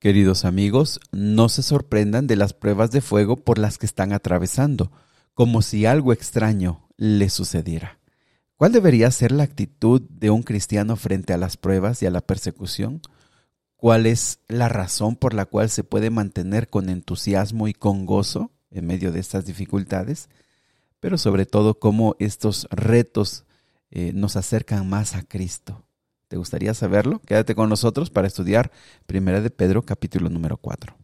Queridos amigos, no se sorprendan de las pruebas de fuego por las que están atravesando, como si algo extraño les sucediera. ¿Cuál debería ser la actitud de un cristiano frente a las pruebas y a la persecución? ¿Cuál es la razón por la cual se puede mantener con entusiasmo y con gozo en medio de estas dificultades? Pero sobre todo cómo estos retos eh, nos acercan más a Cristo. ¿Te gustaría saberlo? Quédate con nosotros para estudiar Primera de Pedro capítulo número 4.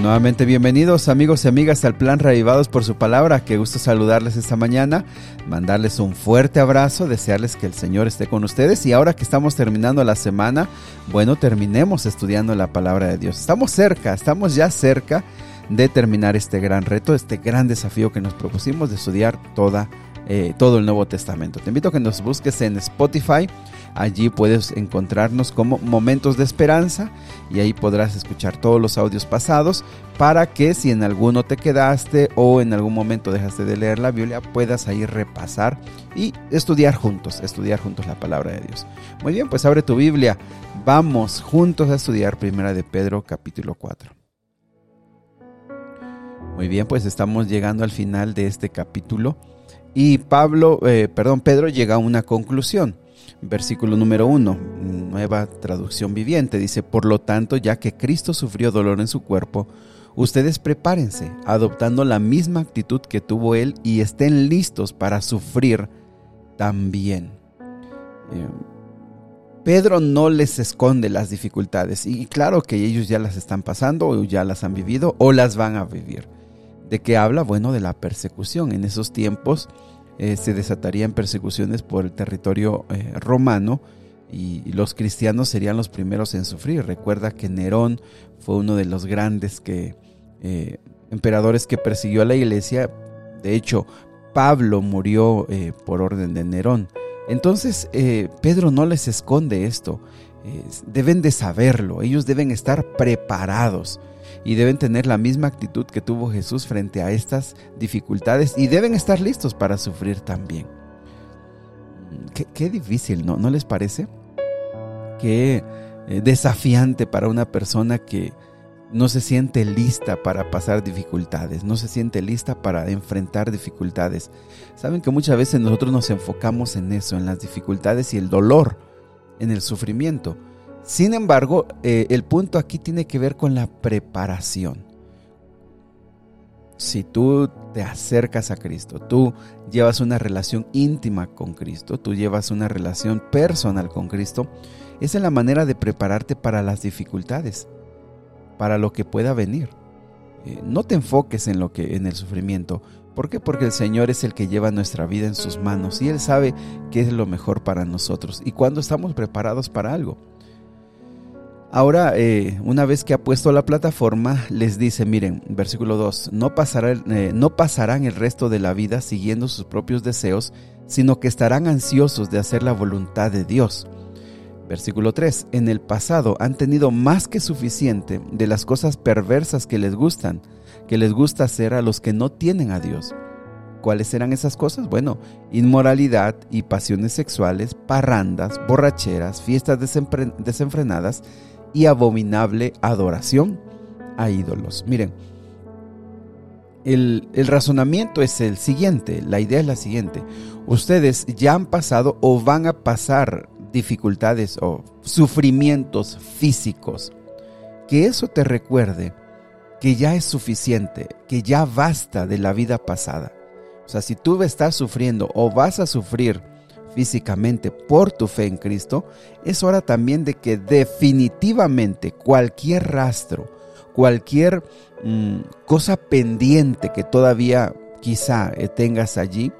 Nuevamente bienvenidos amigos y amigas al plan Reavivados por su palabra. Qué gusto saludarles esta mañana, mandarles un fuerte abrazo, desearles que el Señor esté con ustedes y ahora que estamos terminando la semana, bueno, terminemos estudiando la palabra de Dios. Estamos cerca, estamos ya cerca de terminar este gran reto, este gran desafío que nos propusimos de estudiar toda, eh, todo el Nuevo Testamento. Te invito a que nos busques en Spotify. Allí puedes encontrarnos como Momentos de Esperanza y ahí podrás escuchar todos los audios pasados para que si en alguno te quedaste o en algún momento dejaste de leer la Biblia puedas ahí repasar y estudiar juntos, estudiar juntos la palabra de Dios. Muy bien, pues abre tu Biblia. Vamos juntos a estudiar Primera de Pedro capítulo 4. Muy bien, pues estamos llegando al final de este capítulo y Pablo, eh, perdón, Pedro llega a una conclusión. Versículo número uno, nueva traducción viviente, dice, por lo tanto, ya que Cristo sufrió dolor en su cuerpo, ustedes prepárense, adoptando la misma actitud que tuvo Él y estén listos para sufrir también. Eh, Pedro no les esconde las dificultades y claro que ellos ya las están pasando o ya las han vivido o las van a vivir. ¿De qué habla? Bueno, de la persecución. En esos tiempos eh, se desatarían persecuciones por el territorio eh, romano y, los cristianos serían los primeros en sufrir. Recuerda que Nerón fue uno de los grandes eh, emperadores que persiguió a la iglesia. De hecho, Pablo murió por orden de Nerón. Entonces, Pedro no les esconde esto. deben de saberlo. Ellos deben estar preparados y deben tener la misma actitud que tuvo Jesús frente a estas dificultades y deben estar listos para sufrir también. Qué, difícil, ¿no? ¿No les parece? Qué eh, desafiante para una persona que no se siente lista para pasar dificultades, no se siente lista para enfrentar dificultades. Saben que muchas veces nosotros nos enfocamos en eso, en las dificultades y el dolor, en el sufrimiento. Sin embargo, eh, el punto aquí tiene que ver con la preparación. Si tú te acercas a Cristo, tú llevas una relación íntima con Cristo, tú llevas una relación personal con Cristo, esa es la manera de prepararte para las dificultades, para lo que pueda venir. Eh, no te enfoques en lo que en el sufrimiento. ¿Por qué? Porque el Señor es el que lleva nuestra vida en sus manos y él sabe qué es lo mejor para nosotros y cuando estamos preparados para algo. Ahora, eh, una vez que ha puesto la plataforma, les dice, miren, versículo 2, no, eh, no pasarán el resto de la vida siguiendo sus propios deseos, sino que estarán ansiosos de hacer la voluntad de Dios. Versículo 3, en el pasado han tenido más que suficiente de las cosas perversas que les gustan, que les gusta hacer a los que no tienen a Dios. ¿Cuáles eran esas cosas? Bueno, inmoralidad y pasiones sexuales, parrandas, borracheras, fiestas desenfrenadas y abominable adoración a ídolos. Miren, el, razonamiento es el siguiente, la idea es la siguiente. Ustedes ya han pasado o van a pasar dificultades o sufrimientos físicos. Que eso te recuerde que ya es suficiente, que ya basta de la vida pasada. O sea, si tú estás sufriendo o vas a sufrir físicamente por tu fe en Cristo, es hora también de que definitivamente cualquier rastro, cualquier mm, cosa pendiente que todavía quizá eh, tengas allí,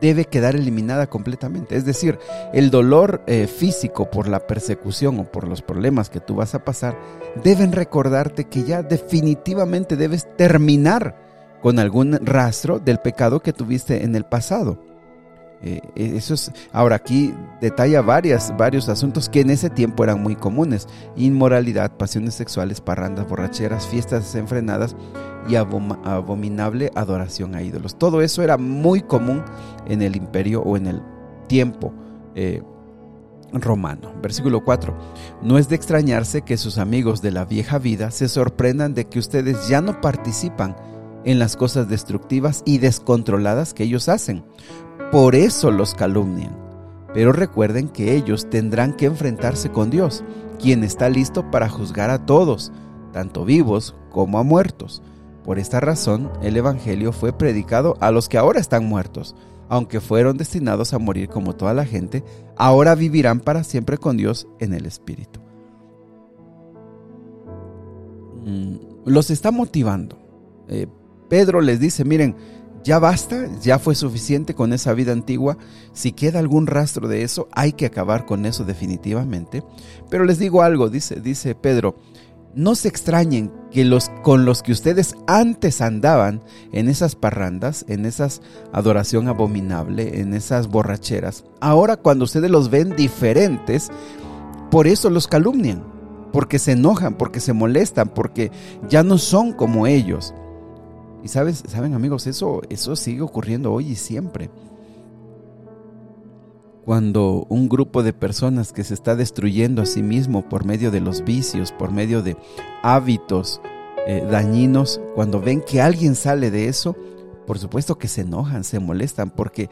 debe quedar eliminada completamente. Es decir, el dolor eh, físico por la persecución o por los problemas que tú vas a pasar, deben recordarte que ya definitivamente debes terminar con algún rastro del pecado que tuviste en el pasado. Eh, eso es, ahora aquí detalla varios asuntos que en ese tiempo eran muy comunes. Inmoralidad, pasiones sexuales, parrandas, borracheras, fiestas desenfrenadas y abominable adoración a ídolos. Todo eso era muy común en el imperio o en el tiempo eh, romano. Versículo 4. No es de extrañarse que sus amigos de la vieja vida se sorprendan de que ustedes ya no participan en las cosas destructivas y descontroladas que ellos hacen. Por eso los calumnian. Pero recuerden que ellos tendrán que enfrentarse con Dios, quien está listo para juzgar a todos, tanto vivos como a muertos. Por esta razón, el Evangelio fue predicado a los que ahora están muertos, aunque fueron destinados a morir como toda la gente, ahora vivirán para siempre con Dios en el Espíritu. Mm, los está motivando. Eh, Pedro les dice, miren, ya basta, ya fue suficiente con esa vida antigua. Si queda algún rastro de eso, hay que acabar con eso definitivamente. Pero les digo algo, dice, dice Pedro, no se extrañen que los con los que ustedes antes andaban en esas parrandas, en esas adoración abominable, en esas borracheras, ahora cuando ustedes los ven diferentes, por eso los calumnian, porque se enojan, porque se molestan, porque ya no son como ellos. Y sabes, saben amigos, eso, eso sigue ocurriendo hoy y siempre. Cuando un grupo de personas que se está destruyendo a sí mismo por medio de los vicios, por medio de hábitos eh, dañinos, cuando ven que alguien sale de eso, por supuesto que se enojan, se molestan, porque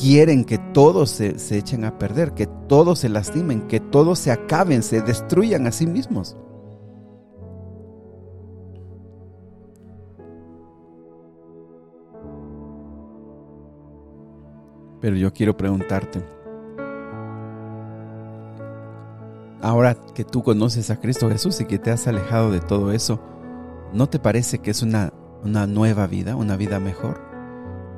quieren que todos se, se echen a perder, que todos se lastimen, que todos se acaben, se destruyan a sí mismos. Pero yo quiero preguntarte, ahora que tú conoces a Cristo Jesús y que te has alejado de todo eso, ¿no te parece que es una, una nueva vida, una vida mejor?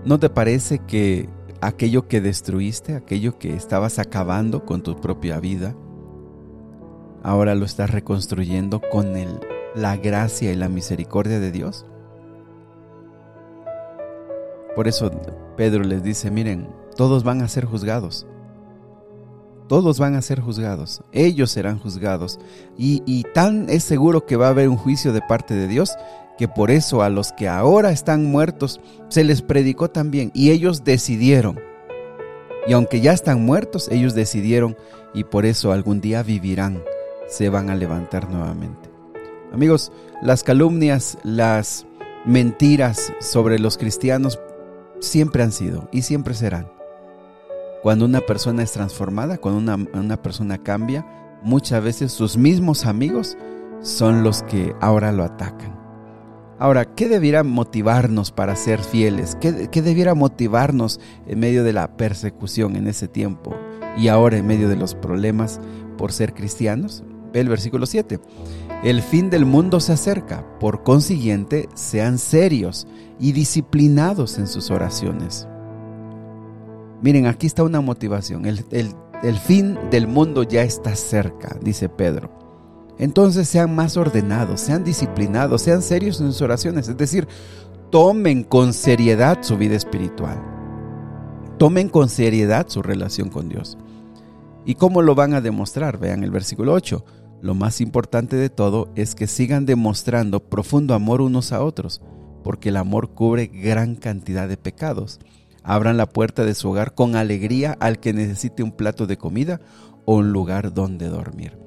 ¿No te parece que aquello que destruiste, aquello que estabas acabando con tu propia vida, ahora lo estás reconstruyendo con el, la gracia y la misericordia de Dios? Por eso Pedro les dice, miren, todos van a ser juzgados. Todos van a ser juzgados. Ellos serán juzgados. Y, tan es seguro que va a haber un juicio de parte de Dios que por eso a los que ahora están muertos se les predicó también y ellos decidieron. Y aunque ya están muertos, ellos decidieron y por eso algún día vivirán, se van a levantar nuevamente. Amigos, las calumnias, las mentiras sobre los cristianos siempre han sido y siempre serán. Cuando una persona es transformada, cuando una, persona cambia, muchas veces sus mismos amigos son los que ahora lo atacan. Ahora, ¿qué debiera motivarnos para ser fieles? ¿Qué, ¿Qué, debiera motivarnos en medio de la persecución en ese tiempo y ahora en medio de los problemas por ser cristianos? Ve el versículo 7. El fin del mundo se acerca, por consiguiente, sean serios y disciplinados en sus oraciones. Miren, aquí está una motivación. El, fin del mundo ya está cerca, dice Pedro. Entonces sean más ordenados, sean disciplinados, sean serios en sus oraciones. Es decir, tomen con seriedad su vida espiritual. Tomen con seriedad su relación con Dios. ¿Y cómo lo van a demostrar? Vean el versículo 8. Lo más importante de todo es que sigan demostrando profundo amor unos a otros, porque el amor cubre gran cantidad de pecados. Abran la puerta de su hogar con alegría al que necesite un plato de comida o un lugar donde dormir.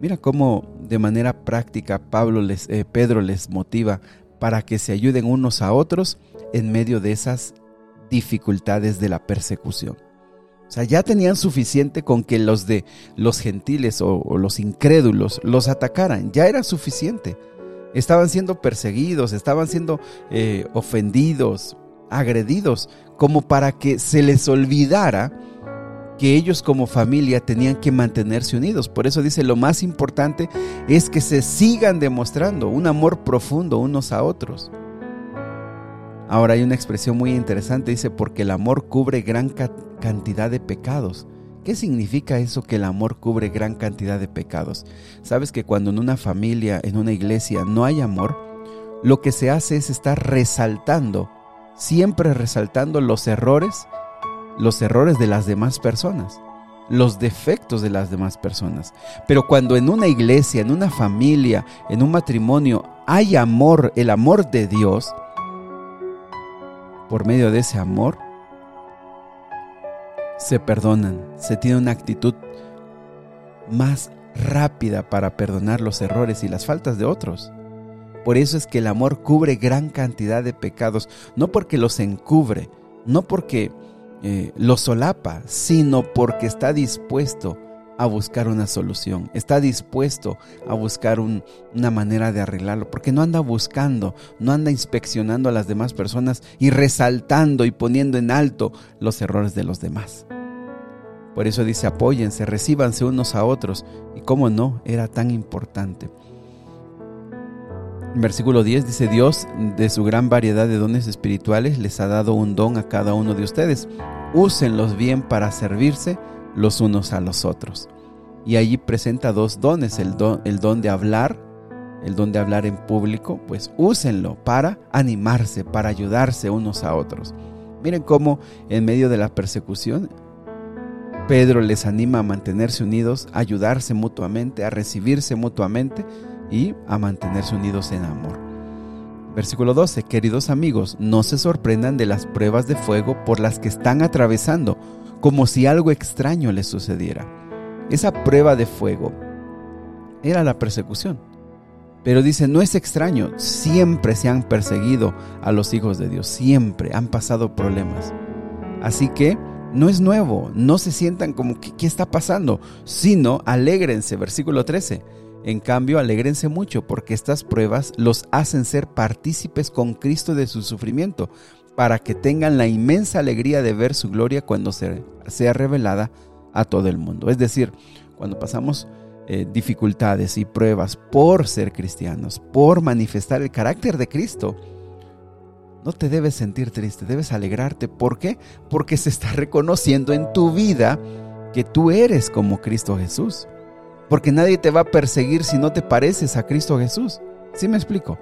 Mira cómo de manera práctica Pablo les, eh, Pedro les motiva para que se ayuden unos a otros en medio de esas dificultades de la persecución. O sea, ya tenían suficiente con que los de los gentiles o, los incrédulos los atacaran. Ya era suficiente. Estaban siendo perseguidos, estaban siendo eh, ofendidos, agredidos como para que se les olvidara que ellos como familia tenían que mantenerse unidos. Por eso dice, lo más importante es que se sigan demostrando un amor profundo unos a otros. Ahora hay una expresión muy interesante, dice, porque el amor cubre gran cantidad de pecados. ¿Qué significa eso que el amor cubre gran cantidad de pecados? Sabes que cuando en una familia, en una iglesia, no hay amor, lo que se hace es estar resaltando siempre resaltando los errores, los errores de las demás personas, los defectos de las demás personas. Pero cuando en una iglesia, en una familia, en un matrimonio hay amor, el amor de Dios, por medio de ese amor, se perdonan, se tiene una actitud más rápida para perdonar los errores y las faltas de otros. Por eso es que el amor cubre gran cantidad de pecados, no porque los encubre, no porque eh, los solapa, sino porque está dispuesto a buscar una solución, está dispuesto a buscar una manera de arreglarlo, porque no anda buscando, no anda inspeccionando a las demás personas y resaltando y poniendo en alto los errores de los demás. Por eso dice, apóyense, recíbanse unos a otros. Y cómo no, era tan importante. Versículo 10 dice, Dios de su gran variedad de dones espirituales les ha dado un don a cada uno de ustedes. Úsenlos bien para servirse los unos a los otros. Y allí presenta dos dones, el don, el don de hablar, el don de hablar en público, pues úsenlo para animarse, para ayudarse unos a otros. Miren cómo en medio de la persecución, Pedro les anima a mantenerse unidos, a ayudarse mutuamente, a recibirse mutuamente y a mantenerse unidos en amor. Versículo 12. Queridos amigos, no se sorprendan de las pruebas de fuego por las que están atravesando, como si algo extraño les sucediera. Esa prueba de fuego era la persecución. Pero dice, no es extraño, siempre se han perseguido a los hijos de Dios, siempre han pasado problemas. Así que no es nuevo, no se sientan como, ¿qué, está pasando? Sino, alégrense, versículo 13. En cambio, alégrense mucho porque estas pruebas los hacen ser partícipes con Cristo de su sufrimiento, para que tengan la inmensa alegría de ver su gloria cuando sea revelada a todo el mundo. Es decir, cuando pasamos eh, dificultades y pruebas por ser cristianos, por manifestar el carácter de Cristo, no te debes sentir triste, debes alegrarte. ¿Por qué? Porque se está reconociendo en tu vida que tú eres como Cristo Jesús. Porque nadie te va a perseguir si no te pareces a Cristo Jesús. ¿Sí me explico?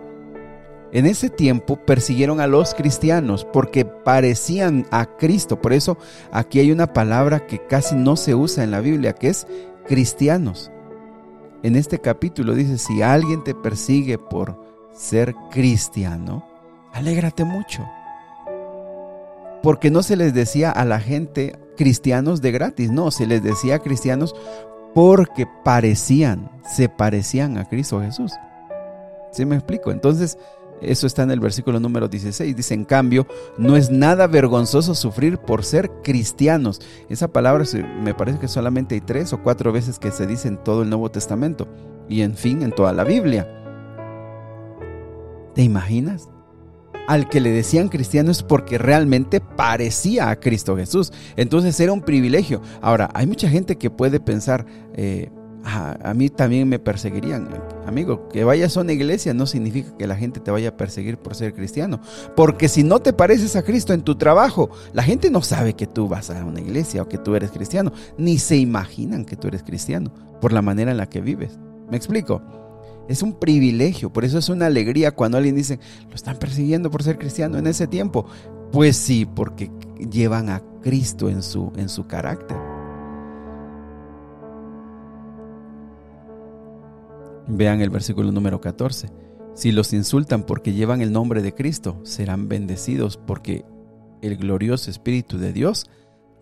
En ese tiempo persiguieron a los cristianos porque parecían a Cristo. Por eso aquí hay una palabra que casi no se usa en la Biblia, que es cristianos. En este capítulo dice, si alguien te persigue por ser cristiano, alégrate mucho. Porque no se les decía a la gente cristianos de gratis, no, se les decía cristianos porque parecían, se parecían a Cristo Jesús. ¿Sí me explico? Entonces, eso está en el versículo número 16. Dice, en cambio, no es nada vergonzoso sufrir por ser cristianos. Esa palabra me parece que solamente hay tres o cuatro veces que se dice en todo el Nuevo Testamento. Y en fin, en toda la Biblia. ¿Te imaginas? Al que le decían cristiano es porque realmente parecía a Cristo Jesús. Entonces era un privilegio. Ahora, hay mucha gente que puede pensar, eh, a, mí también me perseguirían. Amigo, que vayas a una iglesia no significa que la gente te vaya a perseguir por ser cristiano. Porque si no te pareces a Cristo en tu trabajo, la gente no sabe que tú vas a una iglesia o que tú eres cristiano. Ni se imaginan que tú eres cristiano por la manera en la que vives. ¿Me explico? Es un privilegio, por eso es una alegría cuando alguien dice, lo están persiguiendo por ser cristiano en ese tiempo. Pues sí, porque llevan a Cristo en su, en su carácter. Vean el versículo número 14. Si los insultan porque llevan el nombre de Cristo, serán bendecidos porque el glorioso Espíritu de Dios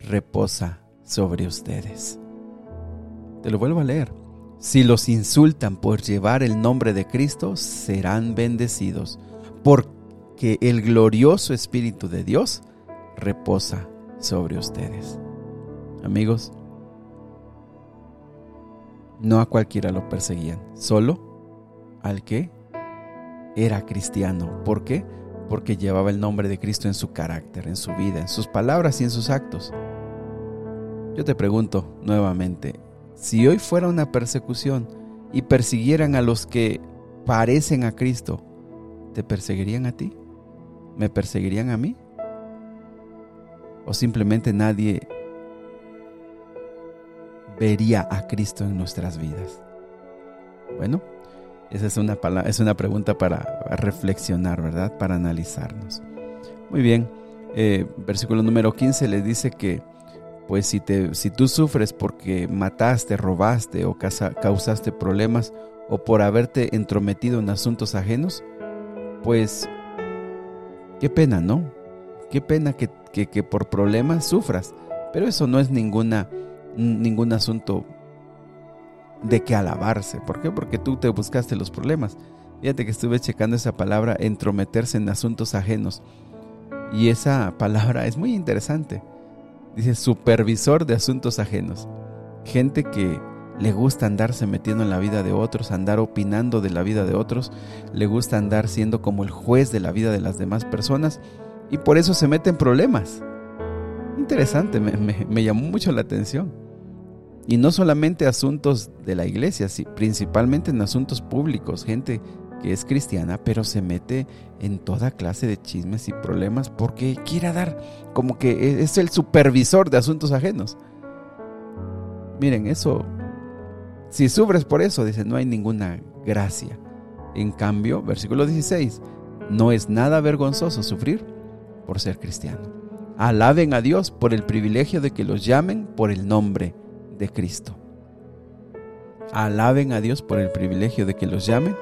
reposa sobre ustedes. Te lo vuelvo a leer. Si los insultan por llevar el nombre de Cristo, serán bendecidos porque el glorioso Espíritu de Dios reposa sobre ustedes. Amigos, no a cualquiera lo perseguían, solo al que era cristiano. ¿Por qué? Porque llevaba el nombre de Cristo en su carácter, en su vida, en sus palabras y en sus actos. Yo te pregunto nuevamente, si hoy fuera una persecución y persiguieran a los que parecen a Cristo, ¿te perseguirían a ti? ¿Me perseguirían a mí? ¿O simplemente nadie vería a Cristo en nuestras vidas? Bueno, esa es una, es una pregunta para reflexionar, ¿verdad? Para analizarnos. Muy bien, eh, versículo número 15 le dice que, pues si, te, si tú sufres porque mataste, robaste o causaste problemas o por haberte entrometido en asuntos ajenos, pues qué pena, ¿no? Qué pena que, que por problemas sufras Pero eso no es ninguna, ningún asunto de que alabarse. ¿Por qué? Porque tú te buscaste los problemas. Fíjate que estuve checando esa palabra, entrometerse en asuntos ajenos. Y esa palabra es muy interesante. Dice supervisor de asuntos ajenos. Gente que le gusta andarse metiendo en la vida de otros, andar opinando de la vida de otros, le gusta andar siendo como el juez de la vida de las demás personas y por eso se mete en problemas. Interesante, me, llamó mucho la atención. Y no solamente asuntos de la iglesia, sino principalmente en asuntos públicos, gente que es cristiana, pero se mete en toda clase de chismes y problemas porque quiere dar como que e, es el supervisor de asuntos ajenos. Miren, eso, si sufres por eso, dice, no hay ninguna gracia. En cambio, versículo 16, no es nada vergonzoso sufrir por ser cristiano. Alaben a Dios por el privilegio de que los llamen por el nombre de Cristo. Alaben a Dios por el privilegio de que los llamen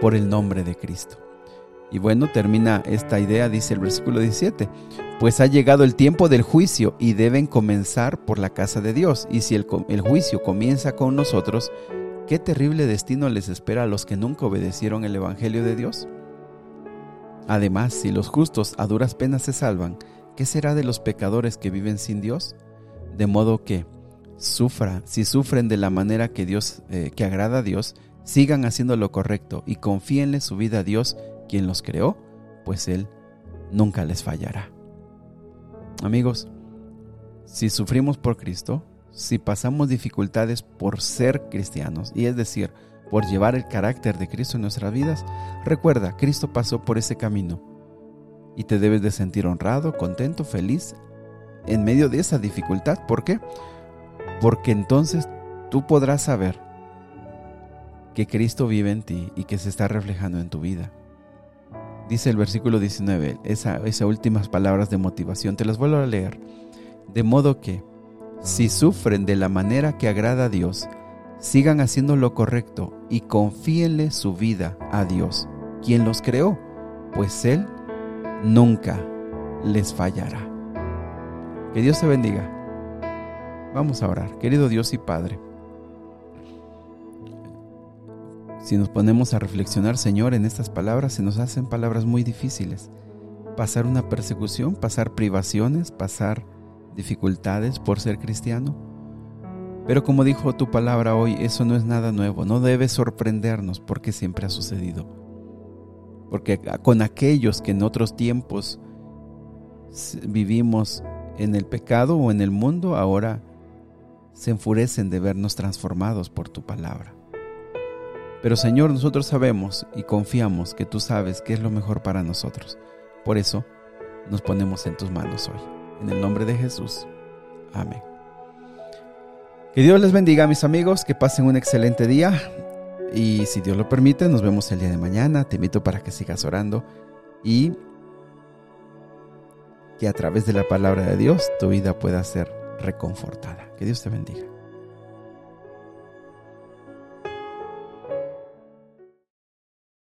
por el nombre de Cristo. Y bueno, termina esta idea, dice el versículo 17, pues ha llegado el tiempo del juicio y deben comenzar por la casa de Dios. Y si el, juicio comienza con nosotros, ¿qué terrible destino les espera a los que nunca obedecieron el Evangelio de Dios? Además, si los justos a duras penas se salvan, ¿qué será de los pecadores que viven sin Dios? De modo que sufra, si sufren de la manera que Dios, eh, que agrada a Dios, sigan haciendo lo correcto y confíenle su vida a Dios, quien los creó, pues Él nunca les fallará. Amigos, si sufrimos por Cristo, si pasamos dificultades por ser cristianos, y es decir, por llevar el carácter de Cristo en nuestras vidas, recuerda, Cristo pasó por ese camino y te debes de sentir honrado, contento, feliz en medio de esa dificultad. ¿Por qué? Porque entonces tú podrás saber que Cristo vive en ti y que se está reflejando en tu vida. Dice el versículo 19, esa, esas últimas palabras de motivación, te las vuelvo a leer. De modo que, si sufren de la manera que agrada a Dios, sigan haciendo lo correcto y confíenle su vida a Dios, quien los creó, pues Él nunca les fallará. Que Dios te bendiga. Vamos a orar. Querido Dios y Padre, Si nos ponemos a reflexionar, Señor, en estas palabras, se nos hacen palabras muy difíciles. Pasar una persecución, pasar privaciones, pasar dificultades por ser cristiano. Pero como dijo tu palabra hoy, eso no es nada nuevo, no debe sorprendernos porque siempre ha sucedido. Porque con aquellos que en otros tiempos vivimos en el pecado o en el mundo, ahora se enfurecen de vernos transformados por tu palabra. Pero Señor, nosotros sabemos y confiamos que tú sabes qué es lo mejor para nosotros. Por eso nos ponemos en tus manos hoy. En el nombre de Jesús. Amén. Que Dios les bendiga, mis amigos, que pasen un excelente día. Y si Dios lo permite, nos vemos el día de mañana. Te invito para que sigas orando y que a través de la palabra de Dios tu vida pueda ser reconfortada. Que Dios te bendiga.